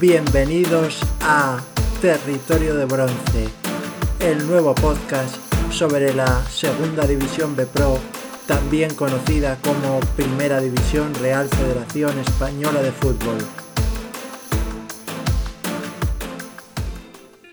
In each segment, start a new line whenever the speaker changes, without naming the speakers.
Bienvenidos a Territorio de Bronce, el nuevo podcast sobre la Segunda División B Pro, también conocida como Primera División Real Federación Española de Fútbol.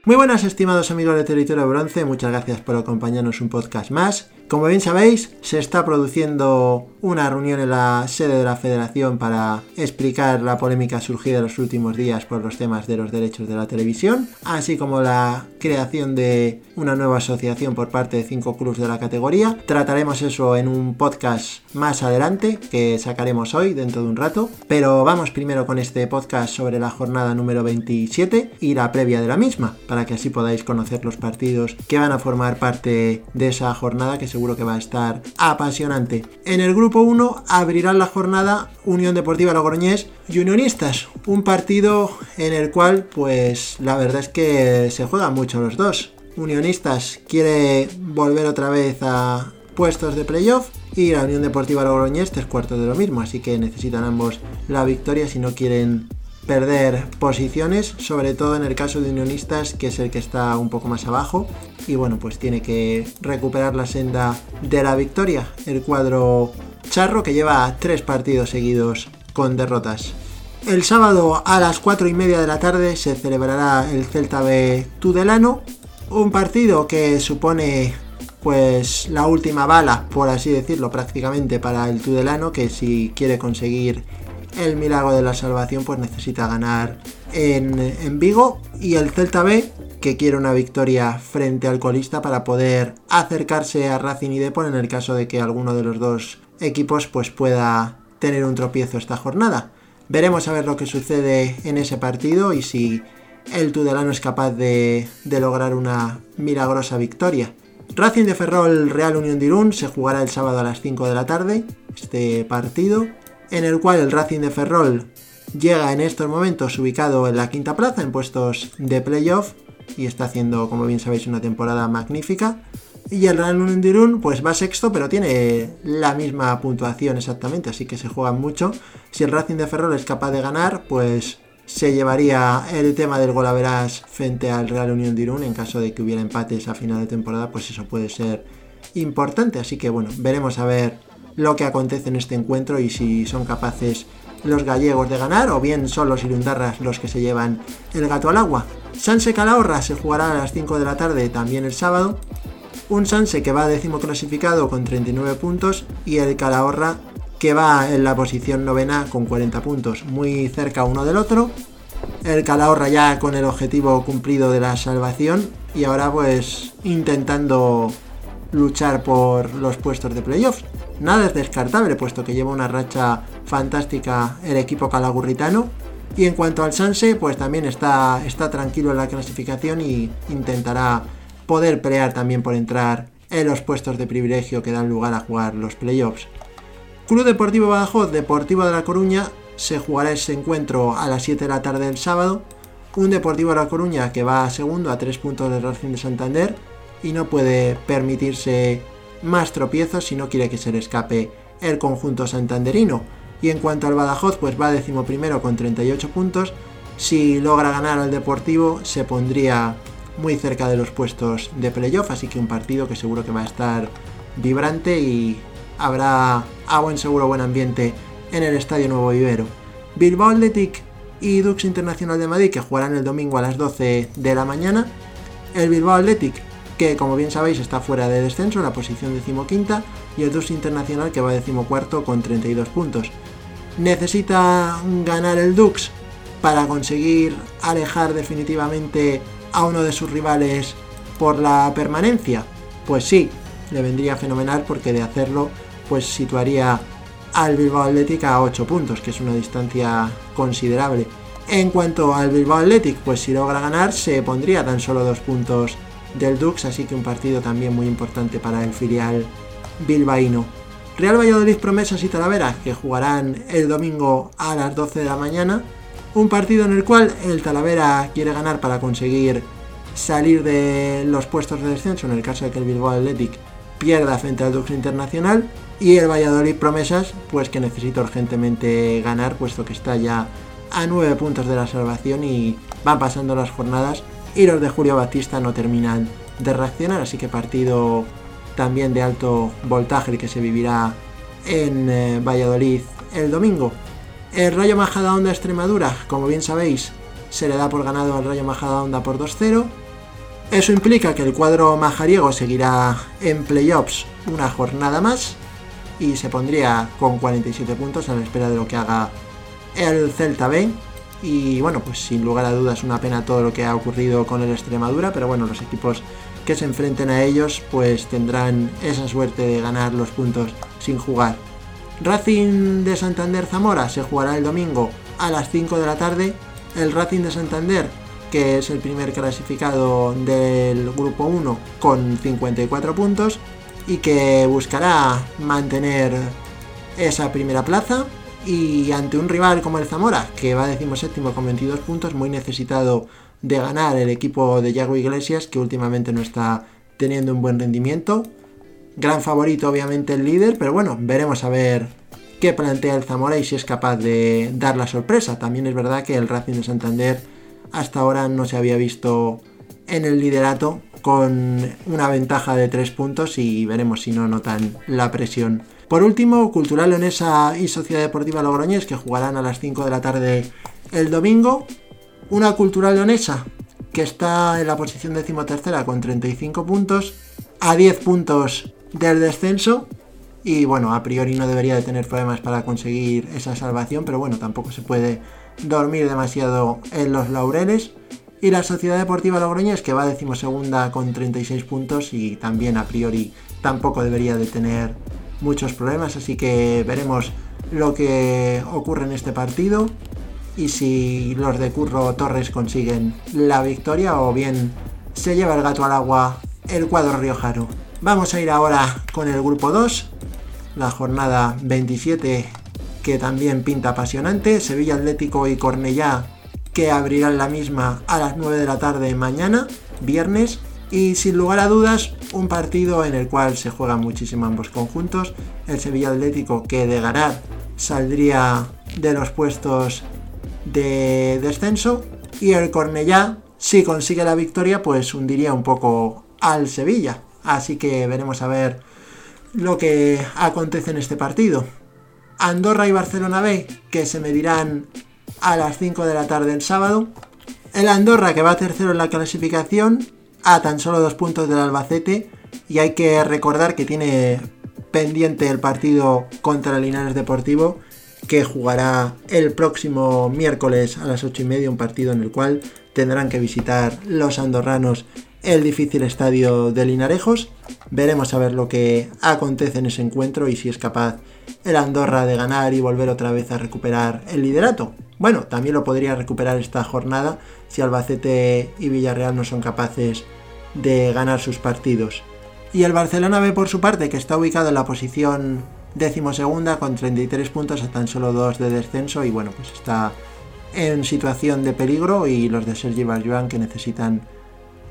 Muy buenas estimados amigos de Territorio de Bronce, muchas gracias por acompañarnos un podcast más. Como bien sabéis, se está produciendo una reunión en la sede de la federación para explicar la polémica surgida en los últimos días por los temas de los derechos de la televisión, así como la creación de una nueva asociación por parte de cinco clubes de la categoría. Trataremos eso en un podcast más adelante que sacaremos hoy dentro de un rato, pero vamos primero con este podcast sobre la jornada número 27 y la previa de la misma, para que así podáis conocer los partidos que van a formar parte de esa jornada que seguro que va a estar apasionante. En el grupo 1 abrirán la jornada Unión Deportiva Logroñés y Unionistas, un partido en el cual pues la verdad es que se juegan mucho los dos. Unionistas quiere volver otra vez a puestos de playoff y la Unión Deportiva Logroñés tres cuartos de lo mismo, así que necesitan ambos la victoria si no quieren perder posiciones, sobre todo en el caso de Unionistas, que es el que está un poco más abajo. Y bueno, pues tiene que recuperar la senda de la victoria. El cuadro charro que lleva tres partidos seguidos con derrotas. El sábado a las 4 y media de la tarde se celebrará el Celta B Tudelano, un partido que supone pues la última bala, por así decirlo, prácticamente para el Tudelano, que si quiere conseguir el milagro de la salvación pues necesita ganar en, Vigo y el Celta B que quiere una victoria frente al colista para poder acercarse a Racing y Depor en el caso de que alguno de los dos equipos pues pueda tener un tropiezo esta jornada. Veremos a ver lo que sucede en ese partido y si el Tudelano es capaz de, de lograr una milagrosa victoria. Racing de Ferrol Real Unión de Irún se jugará el sábado a las 5 de la tarde, este partido en el cual el Racing de Ferrol llega en estos momentos ubicado en la quinta plaza en puestos de playoff y está haciendo, como bien sabéis, una temporada magnífica. Y el Real Unión pues va sexto, pero tiene la misma puntuación exactamente, así que se juegan mucho. Si el Racing de Ferrol es capaz de ganar, pues se llevaría el tema del golaveras frente al Real Unión de Irún en caso de que hubiera empates a final de temporada, pues eso puede ser importante. Así que bueno, veremos a ver lo que acontece en este encuentro y si son capaces los gallegos de ganar o bien son los irundarras los que se llevan el gato al agua. Sanse Calahorra se jugará a las 5 de la tarde también el sábado. Un Sanse que va décimo clasificado con 39 puntos y el Calahorra que va en la posición novena con 40 puntos, muy cerca uno del otro. El Calahorra ya con el objetivo cumplido de la salvación y ahora pues intentando luchar por los puestos de playoffs. Nada es descartable, puesto que lleva una racha fantástica el equipo calagurritano. Y en cuanto al Sanse, pues también está, está tranquilo en la clasificación y intentará poder pelear también por entrar en los puestos de privilegio que dan lugar a jugar los playoffs. Club Deportivo Badajoz, Deportivo de La Coruña, se jugará ese encuentro a las 7 de la tarde del sábado. Un Deportivo de La Coruña que va a segundo a 3 puntos del Racing de Santander y no puede permitirse más tropiezos si no quiere que se le escape el conjunto santanderino. Y en cuanto al Badajoz, pues va décimo primero con 38 puntos. Si logra ganar al Deportivo, se pondría muy cerca de los puestos de playoff, así que un partido que seguro que va a estar vibrante y habrá a buen seguro buen ambiente en el Estadio Nuevo Vivero. Bilbao Athletic y Dux Internacional de Madrid que jugarán el domingo a las 12 de la mañana. El Bilbao Athletic que como bien sabéis está fuera de descenso en la posición decimoquinta y el Dux Internacional que va decimocuarto con 32 puntos. ¿Necesita ganar el Dux para conseguir alejar definitivamente a uno de sus rivales por la permanencia? Pues sí, le vendría fenomenal porque de hacerlo pues situaría al Bilbao Athletic a 8 puntos, que es una distancia considerable. En cuanto al Bilbao Athletic, pues si logra ganar se pondría tan solo 2 puntos del Dux, así que un partido también muy importante para el filial bilbaíno. Real Valladolid Promesas y Talavera, que jugarán el domingo a las 12 de la mañana. Un partido en el cual el Talavera quiere ganar para conseguir salir de los puestos de descenso en el caso de que el Bilbao Athletic pierda frente al Dux Internacional. Y el Valladolid Promesas, pues que necesita urgentemente ganar, puesto que está ya a 9 puntos de la salvación y van pasando las jornadas y los de Julio Batista no terminan de reaccionar, así que partido también de alto voltaje que se vivirá en eh, Valladolid el domingo. El Rayo Majadahonda Extremadura, como bien sabéis, se le da por ganado al Rayo Majadahonda por 2-0. Eso implica que el cuadro majariego seguirá en playoffs una jornada más y se pondría con 47 puntos a la espera de lo que haga el Celta B. Y bueno, pues sin lugar a dudas una pena todo lo que ha ocurrido con el Extremadura, pero bueno, los equipos que se enfrenten a ellos pues tendrán esa suerte de ganar los puntos sin jugar. Racing de Santander Zamora se jugará el domingo a las 5 de la tarde. El Racing de Santander, que es el primer clasificado del grupo 1 con 54 puntos y que buscará mantener esa primera plaza y ante un rival como el Zamora, que va séptimo con 22 puntos, muy necesitado de ganar el equipo de Yago Iglesias, que últimamente no está teniendo un buen rendimiento. Gran favorito, obviamente, el líder, pero bueno, veremos a ver qué plantea el Zamora y si es capaz de dar la sorpresa. También es verdad que el Racing de Santander hasta ahora no se había visto en el liderato con una ventaja de 3 puntos y veremos si no notan la presión. Por último, Cultural Leonesa y Sociedad Deportiva Logroñés que jugarán a las 5 de la tarde el domingo una cultural leonesa que está en la posición decimotercera con 35 puntos, a 10 puntos del descenso. Y bueno, a priori no debería de tener problemas para conseguir esa salvación, pero bueno, tampoco se puede dormir demasiado en los laureles. Y la Sociedad Deportiva Logroñés, que va decimosegunda con 36 puntos y también a priori tampoco debería de tener muchos problemas, así que veremos lo que ocurre en este partido y si los de Curro Torres consiguen la victoria o bien se lleva el gato al agua el cuadro riojano. Vamos a ir ahora con el grupo 2, la jornada 27 que también pinta apasionante, Sevilla Atlético y Cornellá que abrirán la misma a las 9 de la tarde mañana, viernes, y sin lugar a dudas un partido en el cual se juegan muchísimo ambos conjuntos, el Sevilla Atlético que de ganar saldría de los puestos de descenso y el Cornellá, si consigue la victoria, pues hundiría un poco al Sevilla. Así que veremos a ver lo que acontece en este partido. Andorra y Barcelona B, que se medirán a las 5 de la tarde el sábado. El Andorra, que va tercero en la clasificación, a tan solo dos puntos del Albacete. Y hay que recordar que tiene pendiente el partido contra el Linares Deportivo que jugará el próximo miércoles a las 8 y media, un partido en el cual tendrán que visitar los andorranos el difícil estadio de Linarejos. Veremos a ver lo que acontece en ese encuentro y si es capaz el Andorra de ganar y volver otra vez a recuperar el liderato. Bueno, también lo podría recuperar esta jornada si Albacete y Villarreal no son capaces ganar sus partidos. Y el Barcelona ve por su parte que está ubicado en la posición segunda con 33 puntos a tan solo 2 de descenso y bueno, pues está en situación de peligro y los de Sergi Barjuan que necesitan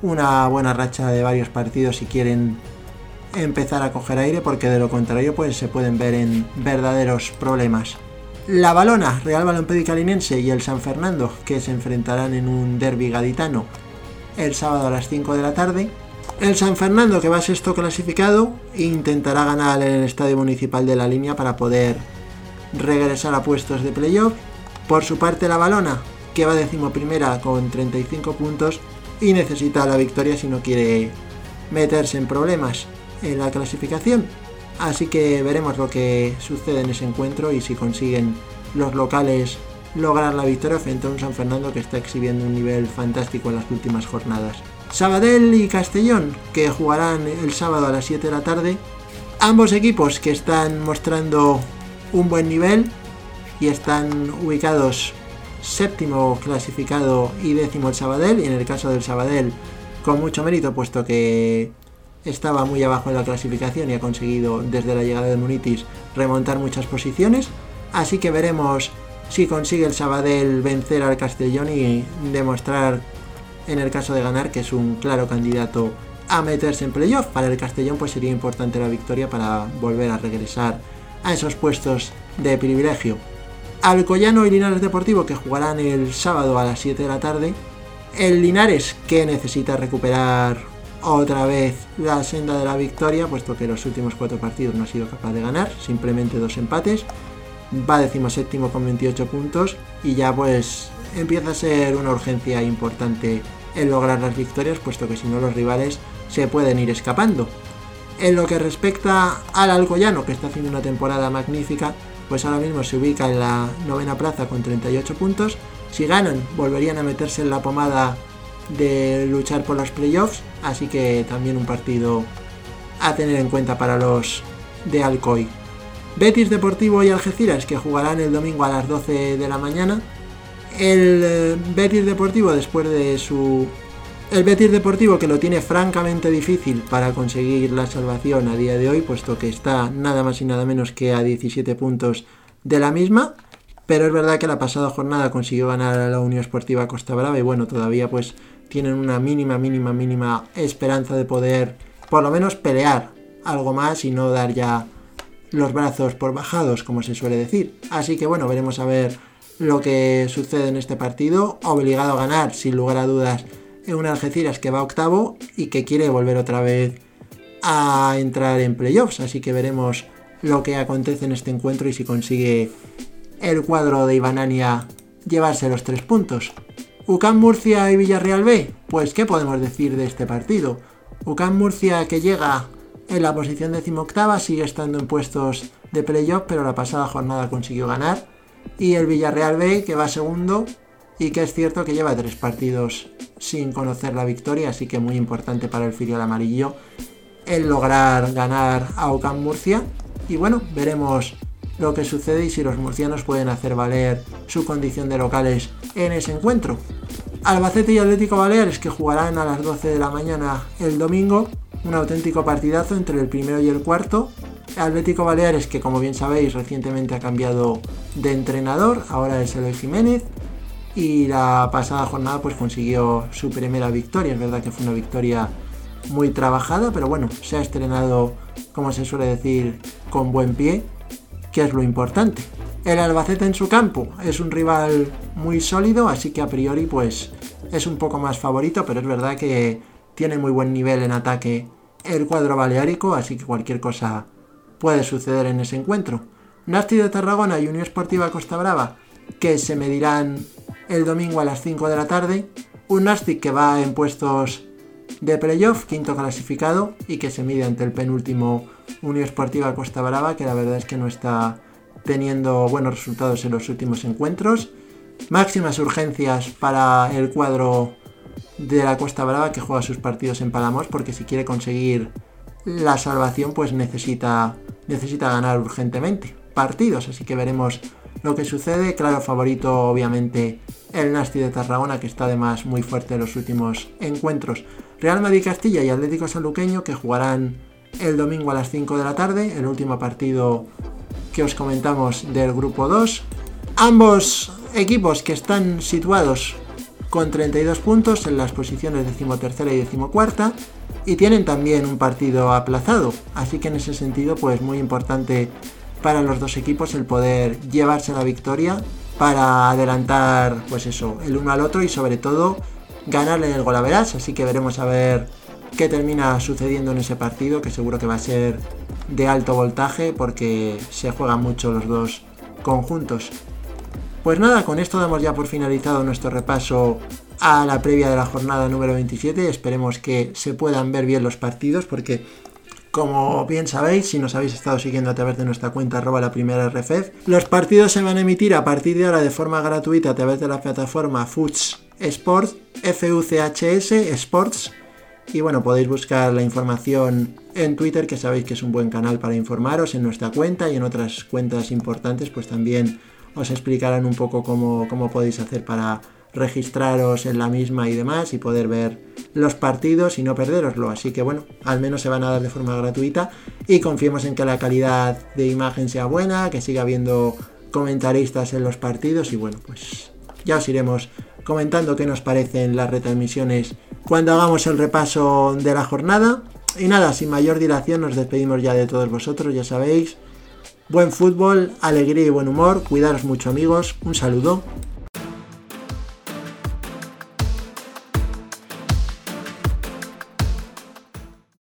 una buena racha de varios partidos si quieren empezar a coger aire porque de lo contrario pues se pueden ver en verdaderos problemas. La Balona, Real Balompédica Linense y el San Fernando que se enfrentarán en un derby gaditano el sábado a las 5 de la tarde el San Fernando, que va sexto clasificado, intentará ganar en el Estadio Municipal de la Línea para poder regresar a puestos de playoff. Por su parte, la Balona, que va decimoprimera con 35 puntos y necesita la victoria si no quiere meterse en problemas en la clasificación. Así que veremos lo que sucede en ese encuentro y si consiguen los locales lograr la victoria frente a un San Fernando que está exhibiendo un nivel fantástico en las últimas jornadas. Sabadell y Castellón, que jugarán el sábado a las 7 de la tarde. Ambos equipos que están mostrando un buen nivel y están ubicados séptimo clasificado y décimo el Sabadell, y en el caso del Sabadell con mucho mérito, puesto que estaba muy abajo en la clasificación y ha conseguido desde la llegada de Munitis remontar muchas posiciones. Así que veremos si consigue el Sabadell vencer al Castellón y demostrar en el caso de ganar, que es un claro candidato a meterse en playoff. Para el Castellón pues sería importante la victoria para volver a regresar a esos puestos de privilegio. Alcoyano y Linares Deportivo que jugarán el sábado a las 7 de la tarde. El Linares que necesita recuperar otra vez la senda de la victoria, puesto que los últimos cuatro partidos no ha sido capaz de ganar, simplemente dos empates. Va séptimo con 28 puntos y ya pues empieza a ser una urgencia importante en lograr las victorias, puesto que si no los rivales se pueden ir escapando. En lo que respecta al Alcoyano, que está haciendo una temporada magnífica, pues ahora mismo se ubica en la novena plaza con 38 puntos. Si ganan, volverían a meterse en la pomada de luchar por los playoffs, así que también un partido a tener en cuenta para los de Alcoy. Betis Deportivo y Algeciras que jugarán el domingo a las 12 de la mañana. El eh, Betis Deportivo después de su el Betis Deportivo que lo tiene francamente difícil para conseguir la salvación a día de hoy, puesto que está nada más y nada menos que a 17 puntos de la misma. Pero es verdad que la pasada jornada consiguió ganar a la Unión Esportiva Costa Brava y bueno, todavía pues tienen una mínima, mínima, mínima esperanza de poder por lo menos pelear algo más y no dar ya los brazos por bajados, como se suele decir. Así que bueno, veremos a ver lo que sucede en este partido. Obligado a ganar, sin lugar a dudas, en un Algeciras que va octavo y que quiere volver otra vez a entrar en playoffs. Así que veremos lo que acontece en este encuentro y si consigue el cuadro de Ibanania llevarse los tres puntos. UCAM Murcia y Villarreal B, pues ¿qué podemos decir de este partido? UCAM Murcia que llega en la posición decimoctava, sigue estando en puestos de playoff, pero la pasada jornada consiguió ganar. Y el Villarreal B que va segundo y que es cierto que lleva tres partidos sin conocer la victoria, así que muy importante para el filial amarillo el lograr ganar a Ocam Murcia. Y bueno, veremos lo que sucede y si los murcianos pueden hacer valer su condición de locales en ese encuentro. Albacete y Atlético Baleares que jugarán a las 12 de la mañana el domingo, un auténtico partidazo entre el primero y el cuarto. Atlético Baleares que como bien sabéis recientemente ha cambiado de entrenador, ahora es el Jiménez, y la pasada jornada pues consiguió su primera victoria. Es verdad que fue una victoria muy trabajada, pero bueno, se ha estrenado, como se suele decir, con buen pie, que es lo importante. El Albacete en su campo es un rival muy sólido, así que a priori pues es un poco más favorito, pero es verdad que tiene muy buen nivel en ataque el cuadro baleárico, así que cualquier cosa puede suceder en ese encuentro. Nasti de Tarragona y Unión Esportiva Costa Brava, que se medirán el domingo a las 5 de la tarde. Un Nastic que va en puestos de playoff, quinto clasificado, y que se mide ante el penúltimo Unión Esportiva Costa Brava, que la verdad es que no está teniendo buenos resultados en los últimos encuentros. Máximas urgencias para el cuadro de la Costa Brava que juega sus partidos en Palamos, porque si quiere conseguir la salvación, pues necesita, necesita ganar urgentemente partidos. Así que veremos lo que sucede. Claro, favorito obviamente el Nasti de Tarragona, que está además muy fuerte en los últimos encuentros. Real Madrid Castilla y Atlético Sanluqueño, que jugarán el domingo a las 5 de la tarde, el último partido que os comentamos del grupo 2. Ambos equipos que están situados con 32 puntos en las posiciones decimotercera y decimocuarta y tienen también un partido aplazado, así que en ese sentido pues muy importante para los dos equipos el poder llevarse la victoria para adelantar, pues eso, el uno al otro y sobre todo ganarle en el golaveras. Así que veremos a ver qué termina sucediendo en ese partido, que seguro que va a ser de alto voltaje porque se juegan mucho los dos conjuntos. Pues nada, con esto damos ya por finalizado nuestro repaso a la previa de la jornada número 27. Esperemos que se puedan ver bien los partidos porque como bien sabéis, si nos habéis estado siguiendo a través de nuestra cuenta arroba la primera RFF, los partidos se van a emitir a partir de ahora de forma gratuita a través de la plataforma Foods Sports, FUCHS Sports. Y bueno, podéis buscar la información en Twitter, que sabéis que es un buen canal para informaros en nuestra cuenta y en otras cuentas importantes, pues también os explicarán un poco cómo, cómo podéis hacer para registraros en la misma y demás y poder ver los partidos y no perderoslo. Así que bueno, al menos se van a dar de forma gratuita y confiemos en que la calidad de imagen sea buena, que siga habiendo comentaristas en los partidos y bueno, pues ya os iremos comentando qué nos parecen las retransmisiones cuando hagamos el repaso de la jornada. Y nada, sin mayor dilación nos despedimos ya de todos vosotros, ya sabéis, Buen fútbol, alegría y buen humor. Cuidaros mucho amigos. Un saludo.